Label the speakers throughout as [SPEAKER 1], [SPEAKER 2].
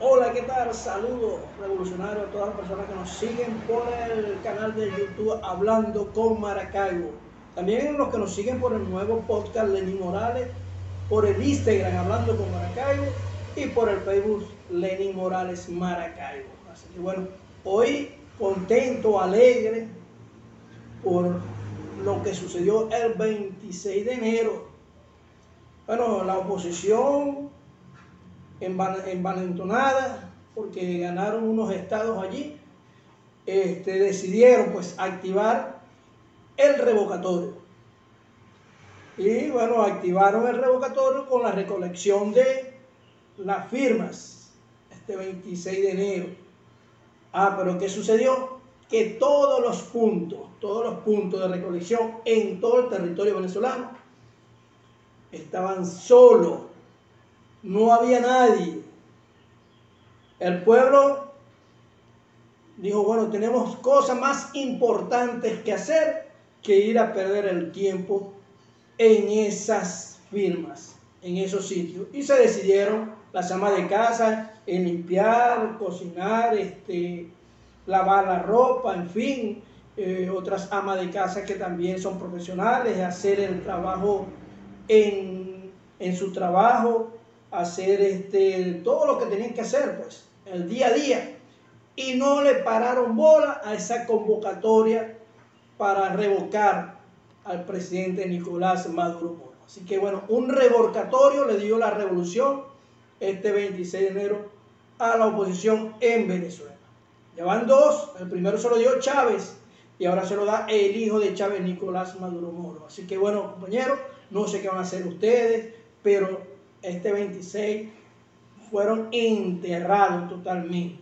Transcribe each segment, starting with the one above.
[SPEAKER 1] Hola, ¿qué tal? Saludos revolucionarios a todas las personas que nos siguen por el canal de YouTube Hablando con Maracaibo. También los que nos siguen por el nuevo podcast Lenín Morales, por el Instagram Hablando con Maracaibo y por el Facebook Lenín Morales Maracaibo. Así que bueno, hoy contento, alegre por lo que sucedió el 26 de enero. Bueno, la oposición envalentonada porque ganaron unos estados allí, este, decidieron pues activar el revocatorio. Y bueno, activaron el revocatorio con la recolección de las firmas este 26 de enero. Ah, pero ¿qué sucedió? Que todos los puntos, todos los puntos de recolección en todo el territorio venezolano estaban solos no había nadie. El pueblo dijo, bueno, tenemos cosas más importantes que hacer que ir a perder el tiempo en esas firmas, en esos sitios. Y se decidieron las amas de casa en limpiar, cocinar, este, lavar la ropa, en fin, eh, otras amas de casa que también son profesionales, hacer el trabajo en, en su trabajo, hacer este, todo lo que tenían que hacer, pues, el día a día. Y no le pararon bola a esa convocatoria para revocar al presidente Nicolás Maduro Así que bueno, un revocatorio le dio la revolución este 26 de enero a la oposición en Venezuela. Ya van dos, el primero se lo dio Chávez y ahora se lo da el hijo de Chávez, Nicolás Maduro Moro. Así que bueno, compañeros, no sé qué van a hacer ustedes, pero este 26 fueron enterrados totalmente.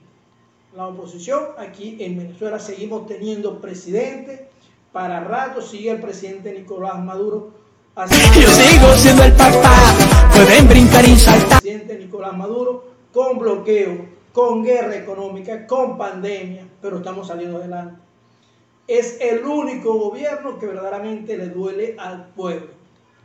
[SPEAKER 1] La oposición aquí en Venezuela seguimos teniendo presidente. Para rato sigue el presidente Nicolás Maduro.
[SPEAKER 2] Yo sigo siendo el papá. Pueden brincar y saltar.
[SPEAKER 1] Presidente Nicolás Maduro con bloqueo, con guerra económica, con pandemia, pero estamos saliendo adelante. Es el único gobierno que verdaderamente le duele al pueblo.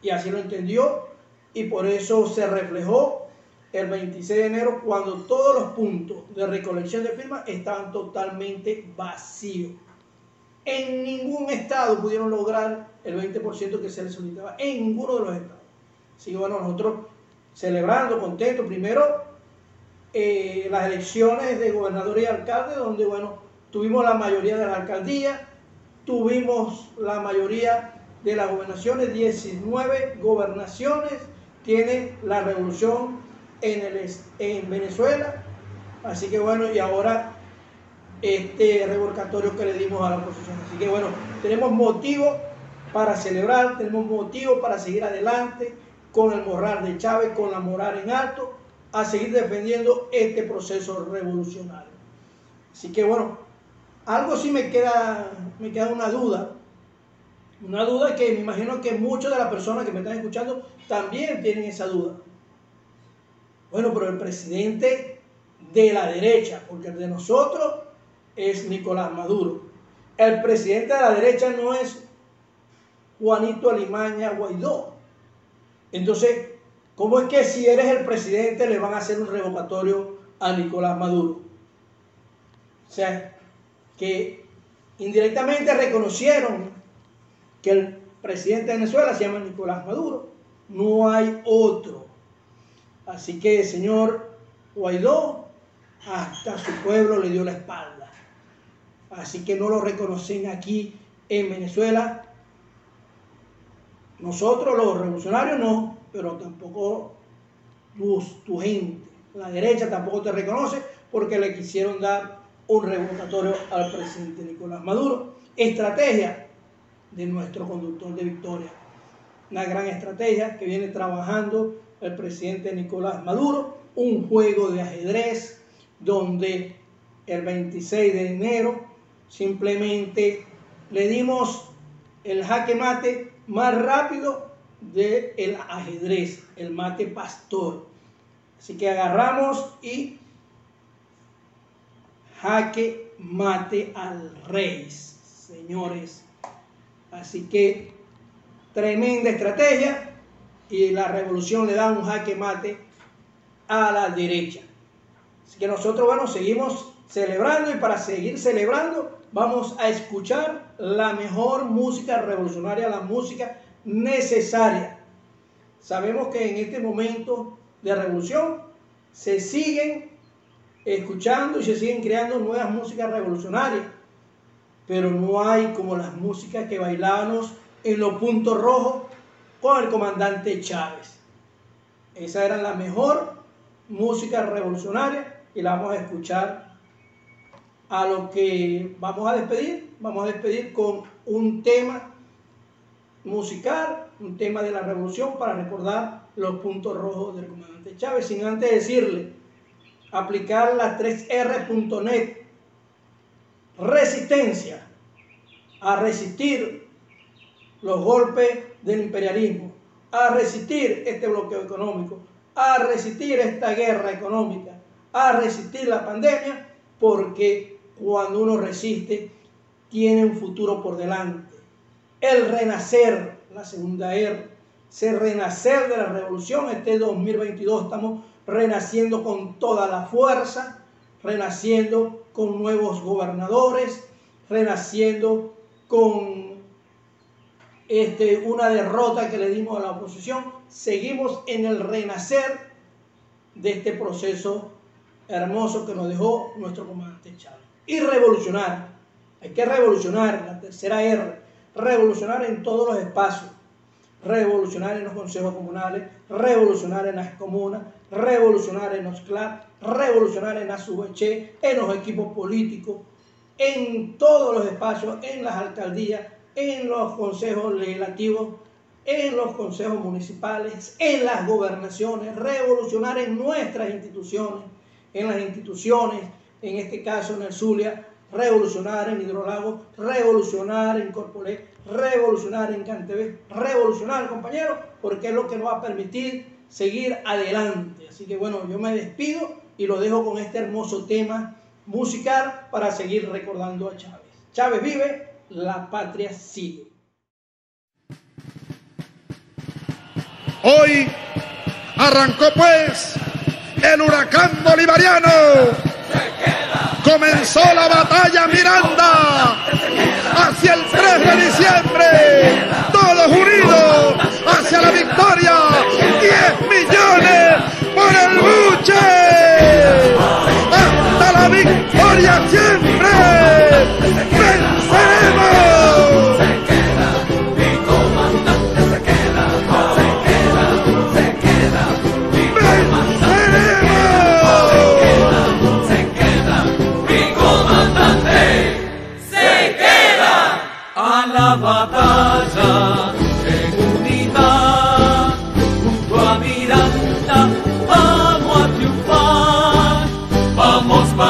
[SPEAKER 1] Y así lo entendió y por eso se reflejó el 26 de enero cuando todos los puntos de recolección de firmas estaban totalmente vacíos. En ningún estado pudieron lograr el 20% que se les solicitaba, en ninguno de los estados. Así que bueno, nosotros celebrando, contentos, primero eh, las elecciones de gobernador y alcalde, donde bueno, tuvimos la mayoría de las alcaldías, tuvimos la mayoría de las gobernaciones, 19 gobernaciones, tiene la revolución en, el, en Venezuela. Así que bueno, y ahora este revolcatorio que le dimos a la oposición. Así que bueno, tenemos motivo para celebrar, tenemos motivo para seguir adelante con el moral de Chávez, con la moral en alto, a seguir defendiendo este proceso revolucionario. Así que bueno, algo sí me queda, me queda una duda una duda que me imagino que muchas de las personas que me están escuchando también tienen esa duda. Bueno, pero el presidente de la derecha, porque el de nosotros es Nicolás Maduro. El presidente de la derecha no es Juanito Alimaña Guaidó. Entonces, ¿cómo es que si eres el presidente le van a hacer un revocatorio a Nicolás Maduro? O sea, que indirectamente reconocieron que el presidente de Venezuela se llama Nicolás Maduro. No hay otro. Así que, señor Guaidó, hasta su pueblo le dio la espalda. Así que no lo reconocen aquí en Venezuela. Nosotros los revolucionarios no, pero tampoco tu gente. La derecha tampoco te reconoce porque le quisieron dar un revocatorio al presidente Nicolás Maduro. Estrategia de nuestro conductor de victoria. Una gran estrategia que viene trabajando el presidente Nicolás Maduro, un juego de ajedrez donde el 26 de enero simplemente le dimos el jaque mate más rápido del el ajedrez, el mate pastor. Así que agarramos y jaque mate al rey, señores. Así que tremenda estrategia y la revolución le da un jaque mate a la derecha. que nosotros, bueno, seguimos celebrando y para seguir celebrando vamos a escuchar la mejor música revolucionaria, la música necesaria. Sabemos que en este momento de revolución se siguen escuchando y se siguen creando nuevas músicas revolucionarias, pero no hay como las músicas que bailábamos en los puntos rojos con el comandante Chávez. Esa era la mejor música revolucionaria y la vamos a escuchar a lo que vamos a despedir. Vamos a despedir con un tema musical, un tema de la revolución para recordar los puntos rojos del comandante Chávez, sin antes decirle, aplicar la 3R.net, resistencia, a resistir los golpes del imperialismo, a resistir este bloqueo económico, a resistir esta guerra económica, a resistir la pandemia, porque cuando uno resiste, tiene un futuro por delante. El renacer, la segunda R, se renacer de la revolución, este 2022 estamos renaciendo con toda la fuerza, renaciendo con nuevos gobernadores, renaciendo con este, una derrota que le dimos a la oposición. Seguimos en el renacer de este proceso hermoso que nos dejó nuestro comandante Chávez. Y revolucionar, hay que revolucionar, la tercera R, revolucionar en todos los espacios, revolucionar en los consejos comunales, revolucionar en las comunas, revolucionar en los CLAP, revolucionar en la en los equipos políticos, en todos los espacios, en las alcaldías, en los consejos legislativos, en los consejos municipales, en las gobernaciones, revolucionar en nuestras instituciones, en las instituciones, en este caso en el Zulia, revolucionar en Hidrolago, revolucionar en Corpolé, revolucionar en Cantebé, revolucionar, compañeros, porque es lo que nos va a permitir seguir adelante. Así que bueno, yo me despido y lo dejo con este hermoso tema musical para seguir recordando a Chávez. Chávez vive, la patria sigue.
[SPEAKER 3] Hoy arrancó pues el huracán bolivariano. Comenzó la batalla Miranda hacia el 3 de diciembre. Todos unidos hacia la victoria. 10 millones por el buche. Hasta la victoria siempre.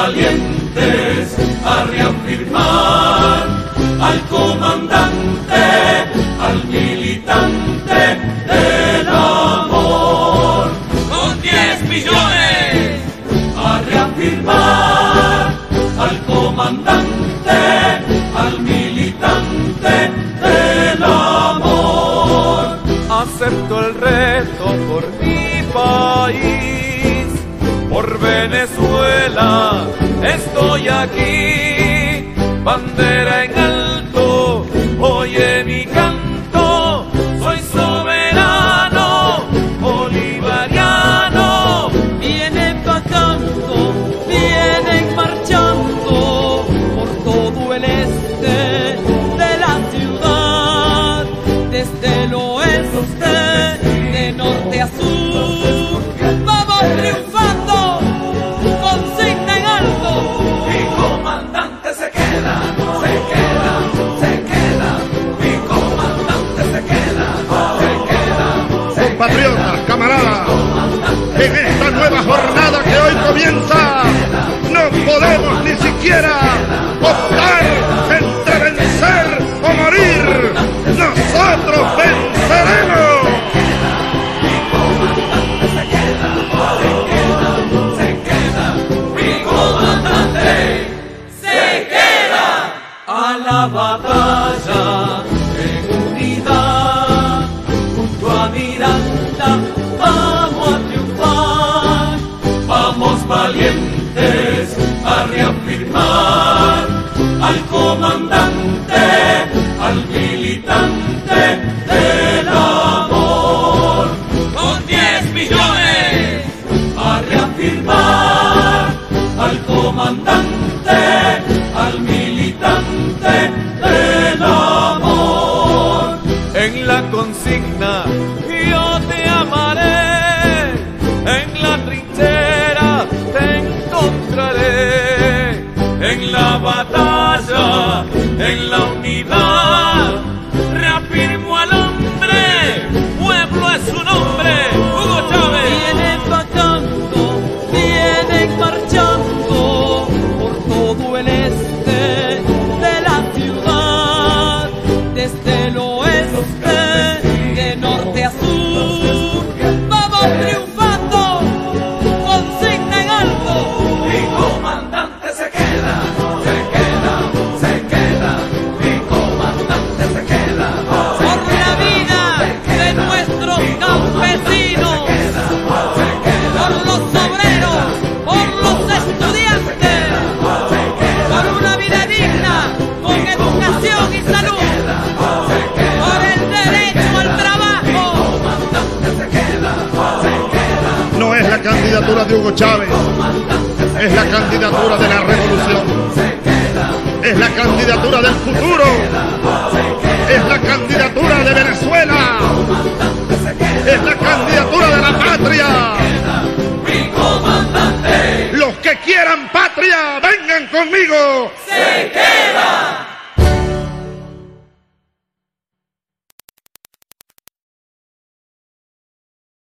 [SPEAKER 2] Valientes a
[SPEAKER 3] comienza,
[SPEAKER 2] comandante,
[SPEAKER 4] al militante.
[SPEAKER 3] candidatura del futuro. Es la candidatura de Venezuela.